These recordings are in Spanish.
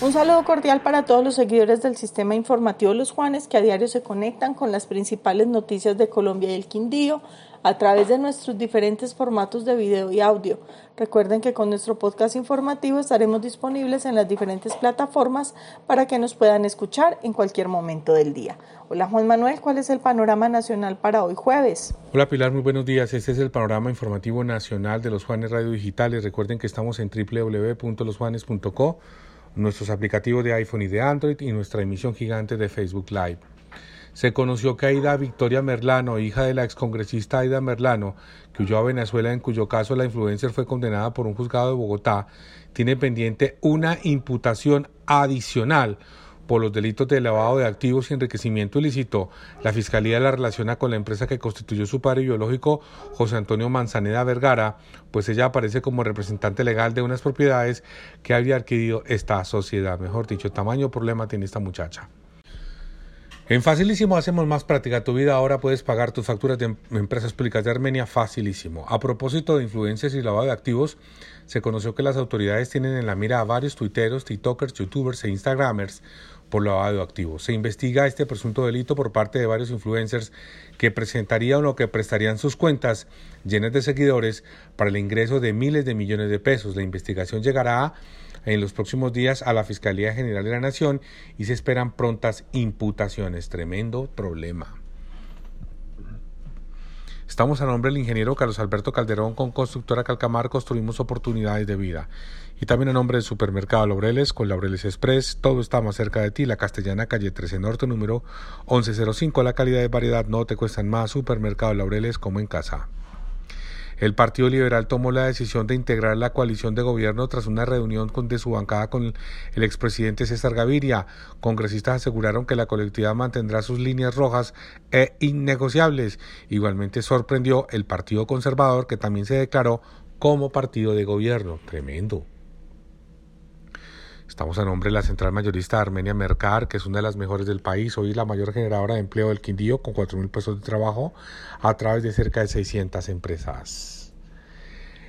Un saludo cordial para todos los seguidores del sistema informativo Los Juanes que a diario se conectan con las principales noticias de Colombia y el Quindío a través de nuestros diferentes formatos de video y audio. Recuerden que con nuestro podcast informativo estaremos disponibles en las diferentes plataformas para que nos puedan escuchar en cualquier momento del día. Hola Juan Manuel, ¿cuál es el panorama nacional para hoy jueves? Hola Pilar, muy buenos días. Este es el panorama informativo nacional de los Juanes Radio Digitales. Recuerden que estamos en www.losjuanes.co, nuestros aplicativos de iPhone y de Android y nuestra emisión gigante de Facebook Live. Se conoció que Aida Victoria Merlano, hija de la excongresista Aida Merlano, que huyó a Venezuela, en cuyo caso la influencer fue condenada por un juzgado de Bogotá, tiene pendiente una imputación adicional por los delitos de lavado de activos y enriquecimiento ilícito. La Fiscalía la relaciona con la empresa que constituyó su padre biológico, José Antonio Manzaneda Vergara, pues ella aparece como representante legal de unas propiedades que había adquirido esta sociedad. Mejor dicho, tamaño problema tiene esta muchacha. En Facilísimo hacemos más práctica tu vida. Ahora puedes pagar tus facturas de em-, empresas públicas de Armenia facilísimo. A propósito de influencias y lavado de activos, se conoció que las autoridades tienen en la mira a varios tuiteros, tiktokers, youtubers e instagramers por lavado de activos. Se investiga este presunto delito por parte de varios influencers que presentarían o que prestarían sus cuentas llenas de seguidores para el ingreso de miles de millones de pesos. La investigación llegará a en los próximos días a la Fiscalía General de la Nación y se esperan prontas imputaciones. Tremendo problema. Estamos a nombre del ingeniero Carlos Alberto Calderón con Constructora Calcamar construimos oportunidades de vida. Y también a nombre del Supermercado Laureles con Laureles Express, todo está más cerca de ti, la Castellana Calle 13 Norte número 1105, la calidad de variedad no te cuestan más, Supermercado Laureles como en casa. El Partido Liberal tomó la decisión de integrar la coalición de gobierno tras una reunión de su bancada con el expresidente César Gaviria. Congresistas aseguraron que la colectividad mantendrá sus líneas rojas e innegociables. Igualmente sorprendió el Partido Conservador que también se declaró como partido de gobierno. Tremendo. Estamos a nombre de la central mayorista Armenia Mercar, que es una de las mejores del país, hoy la mayor generadora de empleo del Quindío, con 4.000 puestos de trabajo a través de cerca de 600 empresas.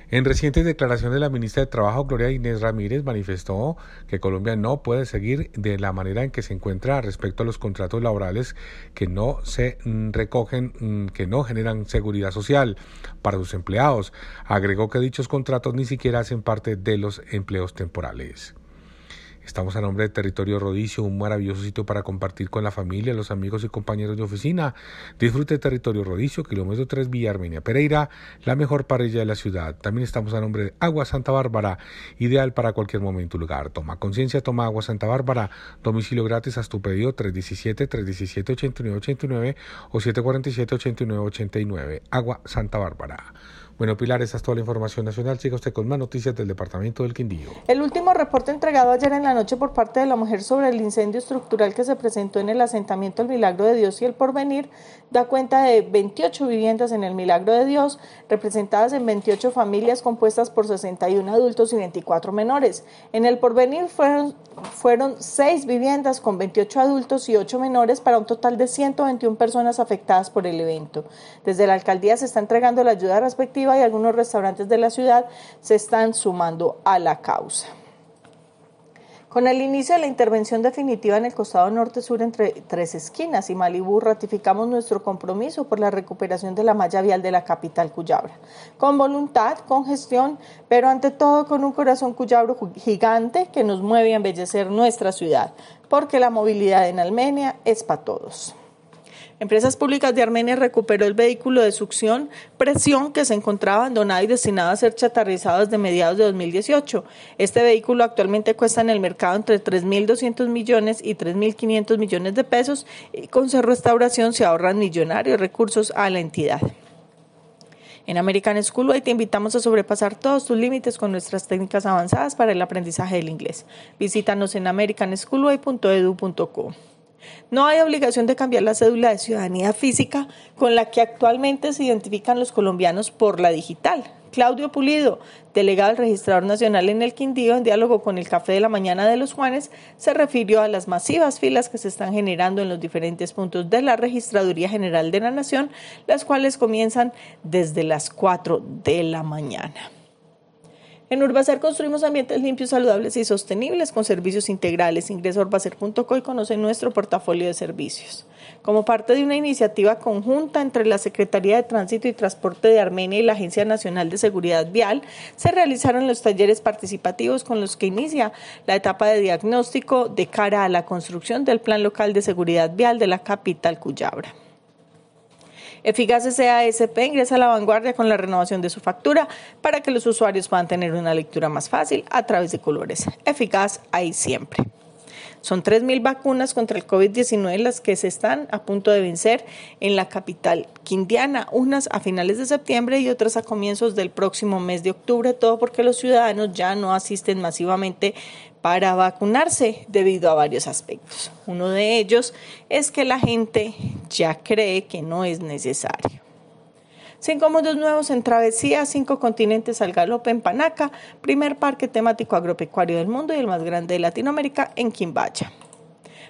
En recientes declaraciones, la ministra de Trabajo, Gloria Inés Ramírez, manifestó que Colombia no puede seguir de la manera en que se encuentra respecto a los contratos laborales que no se mm, recogen, mm, que no generan seguridad social para sus empleados. Agregó que dichos contratos ni siquiera hacen parte de los empleos temporales. Estamos a nombre de Territorio Rodicio, un maravilloso sitio para compartir con la familia, los amigos y compañeros de oficina. Disfrute Territorio Rodicio, kilómetro 3 Villa Armenia Pereira, la mejor parrilla de la ciudad. También estamos a nombre de Agua Santa Bárbara, ideal para cualquier momento y lugar. Toma conciencia, toma Agua Santa Bárbara, domicilio gratis hasta tu pedido 317-317-8989 o 747-8989. Agua Santa Bárbara. Bueno, Pilar, esa es toda la información nacional. Siga usted con más noticias del Departamento del Quindío. El último reporte entregado ayer en la noche por parte de la mujer sobre el incendio estructural que se presentó en el asentamiento El Milagro de Dios y el Porvenir da cuenta de 28 viviendas en el Milagro de Dios, representadas en 28 familias compuestas por 61 adultos y 24 menores. En el Porvenir fueron, fueron 6 viviendas con 28 adultos y 8 menores para un total de 121 personas afectadas por el evento. Desde la alcaldía se está entregando la ayuda respectiva y algunos restaurantes de la ciudad se están sumando a la causa. Con el inicio de la intervención definitiva en el costado norte-sur entre tres esquinas y Malibú, ratificamos nuestro compromiso por la recuperación de la malla vial de la capital Cuyabra. Con voluntad, con gestión, pero ante todo con un corazón cuyabro gigante que nos mueve a embellecer nuestra ciudad, porque la movilidad en Armenia es para todos. Empresas Públicas de Armenia recuperó el vehículo de succión presión que se encontraba abandonado y destinado a ser chatarrizado desde mediados de 2018. Este vehículo actualmente cuesta en el mercado entre 3.200 millones y 3.500 millones de pesos y con su restauración se ahorran millonarios recursos a la entidad. En American Schoolway te invitamos a sobrepasar todos tus límites con nuestras técnicas avanzadas para el aprendizaje del inglés. Visítanos en americanschoolway.edu.co. No hay obligación de cambiar la cédula de ciudadanía física con la que actualmente se identifican los colombianos por la digital. Claudio Pulido, delegado del Registrador Nacional en el Quindío, en diálogo con el Café de la Mañana de los Juanes, se refirió a las masivas filas que se están generando en los diferentes puntos de la Registraduría General de la Nación, las cuales comienzan desde las 4 de la mañana. En Urbacer construimos ambientes limpios, saludables y sostenibles con servicios integrales. Ingresa a urbacer.co y conoce nuestro portafolio de servicios. Como parte de una iniciativa conjunta entre la Secretaría de Tránsito y Transporte de Armenia y la Agencia Nacional de Seguridad Vial, se realizaron los talleres participativos con los que inicia la etapa de diagnóstico de cara a la construcción del Plan Local de Seguridad Vial de la capital Cuyabra. Eficaz SASP ingresa a la vanguardia con la renovación de su factura para que los usuarios puedan tener una lectura más fácil a través de colores. Eficaz ahí siempre. Son 3.000 vacunas contra el COVID-19 las que se están a punto de vencer en la capital quindiana, unas a finales de septiembre y otras a comienzos del próximo mes de octubre, todo porque los ciudadanos ya no asisten masivamente para vacunarse debido a varios aspectos. Uno de ellos es que la gente ya cree que no es necesario. Cinco mundos nuevos en travesía, cinco continentes al galope en Panaca, primer parque temático agropecuario del mundo y el más grande de Latinoamérica en Quimbaya.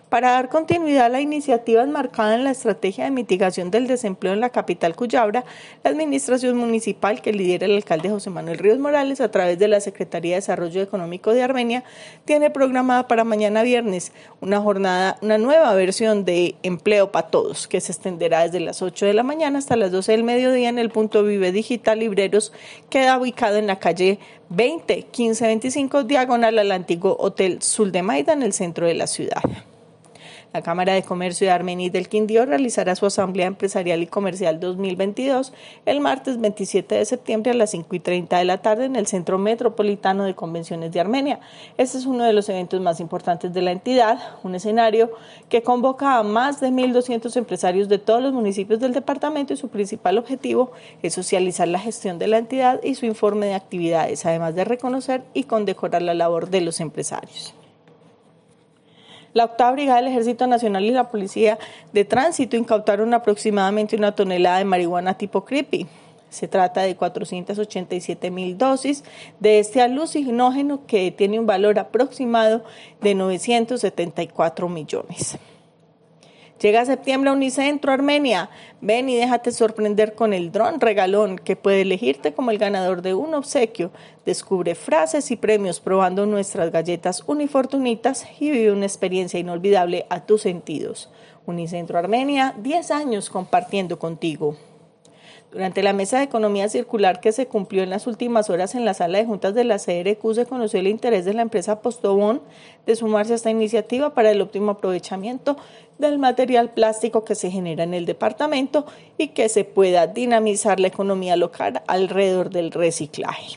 Para dar continuidad a la iniciativa enmarcada en la estrategia de mitigación del desempleo en la capital Cuyabra, la administración municipal que lidera el alcalde José Manuel Ríos Morales a través de la Secretaría de Desarrollo Económico de Armenia tiene programada para mañana viernes una jornada, una nueva versión de Empleo para Todos que se extenderá desde las 8 de la mañana hasta las 12 del mediodía en el punto Vive Digital Libreros, queda ubicado en la calle 20 1525 diagonal al antiguo Hotel Sul de Maida en el centro de la ciudad. La Cámara de Comercio de Armenia del Quindío realizará su Asamblea Empresarial y Comercial 2022 el martes 27 de septiembre a las 5 y 30 de la tarde en el Centro Metropolitano de Convenciones de Armenia. Este es uno de los eventos más importantes de la entidad, un escenario que convoca a más de 1.200 empresarios de todos los municipios del departamento y su principal objetivo es socializar la gestión de la entidad y su informe de actividades, además de reconocer y condecorar la labor de los empresarios. La octava brigada del Ejército Nacional y la Policía de Tránsito incautaron aproximadamente una tonelada de marihuana tipo creepy. Se trata de 487 mil dosis de este alucinógeno que tiene un valor aproximado de 974 millones. Llega septiembre a Unicentro Armenia. Ven y déjate sorprender con el dron regalón que puede elegirte como el ganador de un obsequio. Descubre frases y premios probando nuestras galletas unifortunitas y vive una experiencia inolvidable a tus sentidos. Unicentro Armenia, 10 años compartiendo contigo. Durante la mesa de economía circular que se cumplió en las últimas horas en la sala de juntas de la CRQ se conoció el interés de la empresa Postobón de sumarse a esta iniciativa para el óptimo aprovechamiento del material plástico que se genera en el departamento y que se pueda dinamizar la economía local alrededor del reciclaje.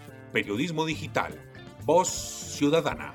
Periodismo digital. Voz ciudadana.